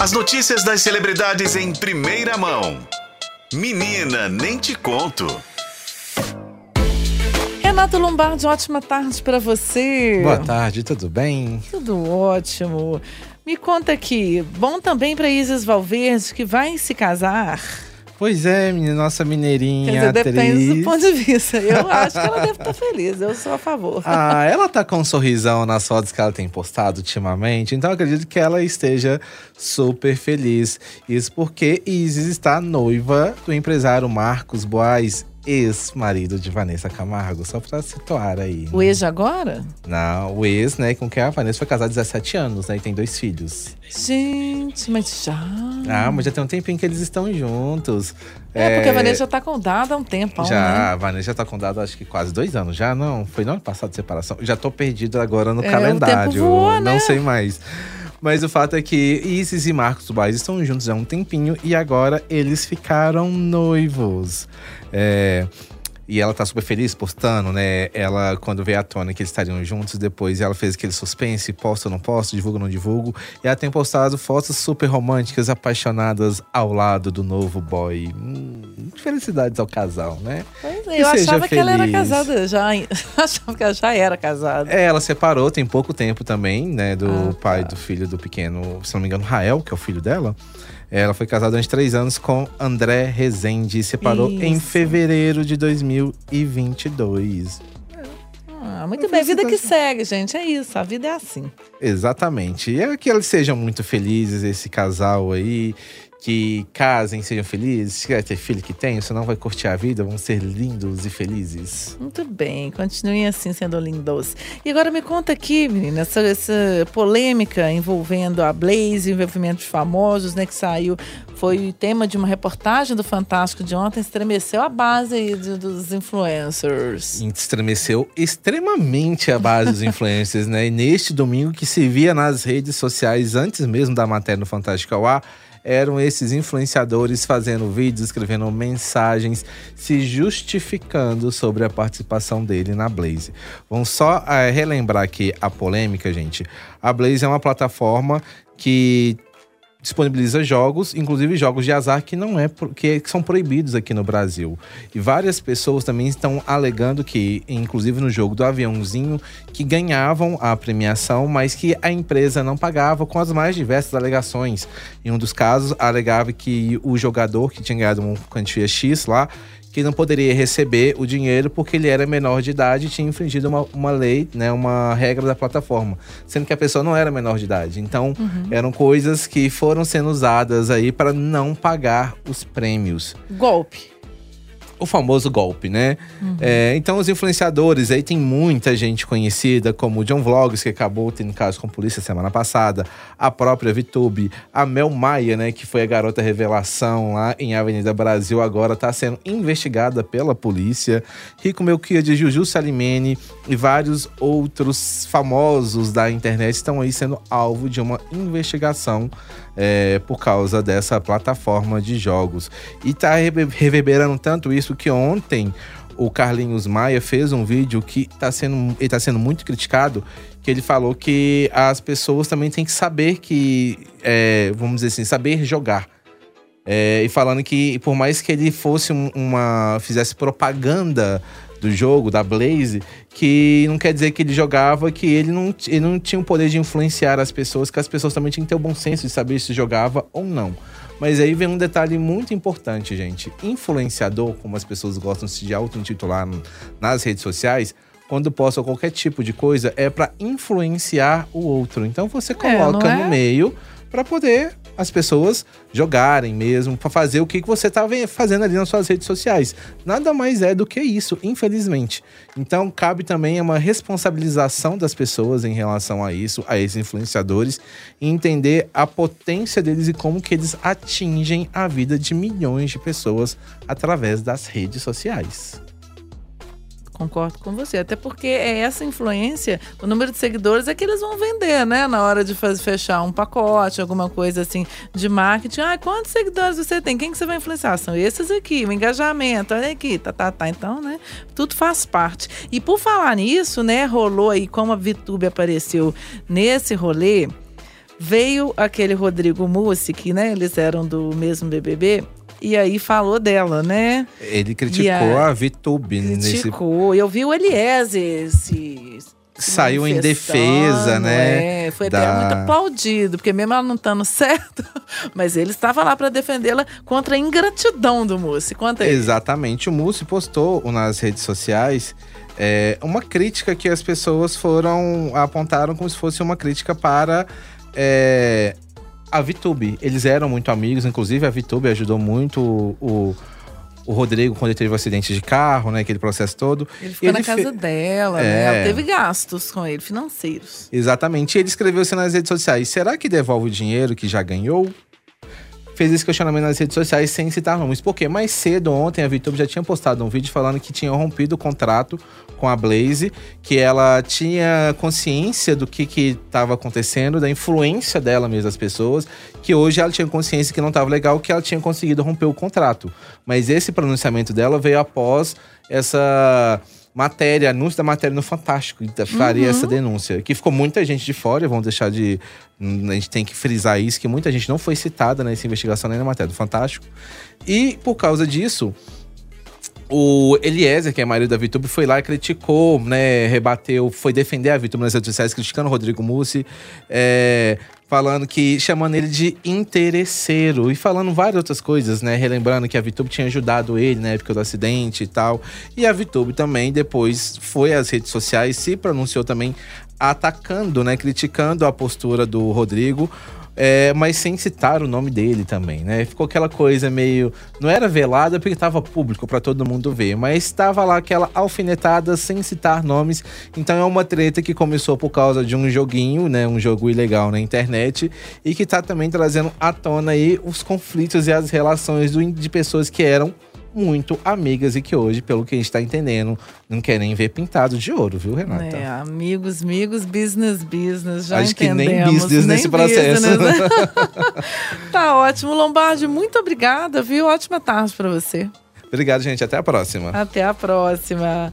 As notícias das celebridades em primeira mão. Menina, nem te conto. Renato Lombardi, ótima tarde para você. Boa tarde, tudo bem? Tudo ótimo. Me conta aqui, bom também para Isis Valverde, que vai se casar. Pois é, menina, nossa mineirinha, Quer dizer, atriz. depende do ponto de vista. Eu acho que ela deve estar tá feliz, eu sou a favor. Ah, ela tá com um sorrisão nas fotos que ela tem postado ultimamente, então acredito que ela esteja super feliz. Isso porque Isis está noiva do empresário Marcos Boaz ex-marido de Vanessa Camargo, só pra situar aí. O ex agora? Não, o ex, né, com quem a Vanessa foi casada há 17 anos, né, e tem dois filhos. Gente, mas já… Ah, mas já tem um tempinho que eles estão juntos. É, é... porque a Vanessa já tá com dado há um tempo, Já, né? a Vanessa já tá com dado acho que quase dois anos já, não? Foi no ano passado de separação. Já tô perdido agora no é, calendário, voa, não né? sei mais. Mas o fato é que Isis e Marcos Baez estão juntos há um tempinho e agora eles ficaram noivos. É, e ela tá super feliz postando, né? Ela, quando veio à tona que eles estariam juntos, depois ela fez aquele suspense, posta ou não posta, divulga ou não divulgo. E ela tem postado fotos super românticas, apaixonadas ao lado do novo boy. Hum, felicidades ao casal, né? Pois eu achava feliz. que ela era casada já. achava que ela já era casada. É, ela separou tem pouco tempo também, né? Do ah, pai tá. do filho do pequeno, se não me engano, Rael, que é o filho dela. Ela foi casada durante três anos com André Rezende e separou Isso. em fevereiro de 2022. Ah, muito bem, vida que segue, gente. É isso, a vida é assim. Exatamente. E é que eles sejam muito felizes, esse casal aí que casem, sejam felizes. Se quer ter filho que tem, você não vai curtir a vida, vão ser lindos e felizes. Muito bem, continuem assim sendo lindos. E agora me conta aqui, menina, essa, essa polêmica envolvendo a Blaze, envolvimento de famosos, né, que saiu, foi tema de uma reportagem do Fantástico de ontem, estremeceu a base aí dos influencers. Estremeceu extremamente a base dos influencers, né? E neste domingo que se via nas redes sociais, antes mesmo da matéria no Fantástico ao ar, eram esses influenciadores fazendo vídeos, escrevendo mensagens, se justificando sobre a participação dele na Blaze. Vamos só é, relembrar aqui a polêmica, gente. A Blaze é uma plataforma que disponibiliza jogos, inclusive jogos de azar que não é que são proibidos aqui no Brasil. E várias pessoas também estão alegando que, inclusive no jogo do aviãozinho, que ganhavam a premiação, mas que a empresa não pagava com as mais diversas alegações. Em um dos casos, alegava que o jogador que tinha ganhado uma quantia X lá que não poderia receber o dinheiro porque ele era menor de idade e tinha infringido uma, uma lei, né, uma regra da plataforma, sendo que a pessoa não era menor de idade. Então, uhum. eram coisas que foram sendo usadas aí para não pagar os prêmios. Golpe o famoso golpe, né? Uhum. É, então, os influenciadores, aí tem muita gente conhecida, como o John Vlogs, que acabou tendo caso com a polícia semana passada, a própria Vitube, a Mel Maia, né, que foi a garota revelação lá em Avenida Brasil, agora está sendo investigada pela polícia. Rico Melquia de Juju Salimene e vários outros famosos da internet estão aí sendo alvo de uma investigação é, por causa dessa plataforma de jogos. E tá reverberando tanto isso que ontem o Carlinhos Maia fez um vídeo que está sendo, ele tá sendo muito criticado, que ele falou que as pessoas também têm que saber que, é, vamos dizer assim, saber jogar. É, e falando que por mais que ele fosse uma. fizesse propaganda do jogo, da Blaze, que não quer dizer que ele jogava, que ele não, ele não tinha o poder de influenciar as pessoas, que as pessoas também tinham que ter o bom senso de saber se jogava ou não. Mas aí vem um detalhe muito importante, gente. Influenciador, como as pessoas gostam de se auto-intitular nas redes sociais, quando posta qualquer tipo de coisa, é para influenciar o outro. Então você é, coloca é, no meio para poder as pessoas jogarem mesmo, para fazer o que você está fazendo ali nas suas redes sociais. Nada mais é do que isso, infelizmente. Então, cabe também uma responsabilização das pessoas em relação a isso, a esses influenciadores, e entender a potência deles e como que eles atingem a vida de milhões de pessoas através das redes sociais. Concordo com você. Até porque é essa influência, o número de seguidores é que eles vão vender, né? Na hora de fazer, fechar um pacote, alguma coisa assim de marketing. Ah, quantos seguidores você tem? Quem que você vai influenciar? São esses aqui, o engajamento, olha aqui, tá, tá, tá. Então, né? Tudo faz parte. E por falar nisso, né? Rolou aí, como a VTube apareceu nesse rolê veio aquele Rodrigo Mussi, que né, eles eram do mesmo BBB, e aí falou dela, né? Ele criticou a- a VTube nesse Criticou. Eu vi o Eliezer se. se Saiu em defesa, né, É, foi da- até muito aplaudido, porque mesmo ela não estando certo, mas ele estava lá para defendê-la contra a ingratidão do Mussi. Conta aí. Exatamente. O Mussi postou nas redes sociais é, uma crítica que as pessoas foram apontaram como se fosse uma crítica para é, a VTube. Eles eram muito amigos, inclusive a VTube ajudou muito o, o Rodrigo quando ele teve o acidente de carro, né? Aquele processo todo. Ele ficou ele na casa fe- dela, É. né? Ela teve gastos com ele, financeiros. Exatamente. E ele escreveu assim nas redes sociais: será que devolve o dinheiro que já ganhou? Fez esse questionamento nas redes sociais sem citar nomes. Porque mais cedo, ontem, a VTube já tinha postado um vídeo falando que tinha rompido o contrato com a Blaze, que ela tinha consciência do que estava acontecendo, da influência dela mesmo das pessoas, que hoje ela tinha consciência que não estava legal, que ela tinha conseguido romper o contrato. Mas esse pronunciamento dela veio após essa matéria, anúncio da matéria no Fantástico, faria essa denúncia. Que ficou muita gente de fora, vamos deixar de. A gente tem que frisar isso, que muita gente não foi citada nessa investigação nem na matéria do Fantástico. E por causa disso, o Eliezer, que é marido da VTube, foi lá e criticou, né? Rebateu, foi defender a VTube nas redes sociais, criticando o Rodrigo Mussi, é, falando que. chamando ele de interesseiro e falando várias outras coisas, né? Relembrando que a VTube tinha ajudado ele na época do acidente e tal. E a VTube também depois foi às redes sociais, se pronunciou também atacando, né? Criticando a postura do Rodrigo. É, mas sem citar o nome dele também, né? Ficou aquela coisa meio. Não era velada porque estava público para todo mundo ver, mas estava lá aquela alfinetada sem citar nomes. Então é uma treta que começou por causa de um joguinho, né? Um jogo ilegal na internet e que tá também trazendo à tona aí os conflitos e as relações do- de pessoas que eram muito amigas e que hoje, pelo que a gente tá entendendo, não querem ver pintado de ouro, viu, Renata? É, amigos, amigos, business, business, já Acho que nem entendemos. business nesse processo. business, né? tá ótimo, Lombardi, muito obrigada, viu? Ótima tarde para você. Obrigado, gente. Até a próxima. Até a próxima.